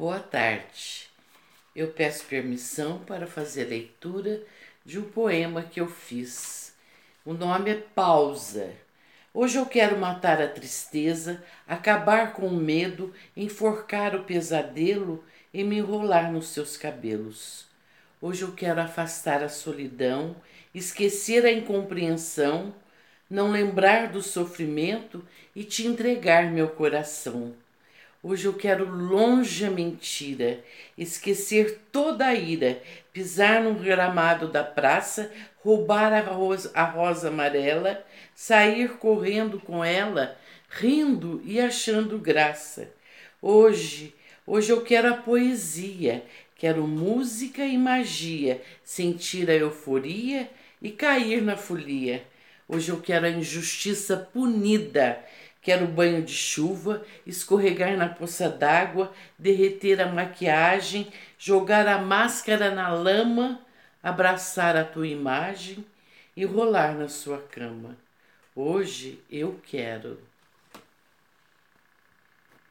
Boa tarde. Eu peço permissão para fazer leitura de um poema que eu fiz. O nome é Pausa. Hoje eu quero matar a tristeza, acabar com o medo, enforcar o pesadelo e me enrolar nos seus cabelos. Hoje eu quero afastar a solidão, esquecer a incompreensão, não lembrar do sofrimento e te entregar meu coração. Hoje eu quero longe a mentira, esquecer toda a ira, pisar no gramado da praça, roubar a rosa, a rosa amarela, sair correndo com ela, rindo e achando graça. Hoje, hoje eu quero a poesia, quero música e magia, sentir a euforia e cair na folia. Hoje eu quero a injustiça punida, Quero banho de chuva, escorregar na poça d'água, derreter a maquiagem, jogar a máscara na lama, abraçar a tua imagem e rolar na sua cama. Hoje eu quero.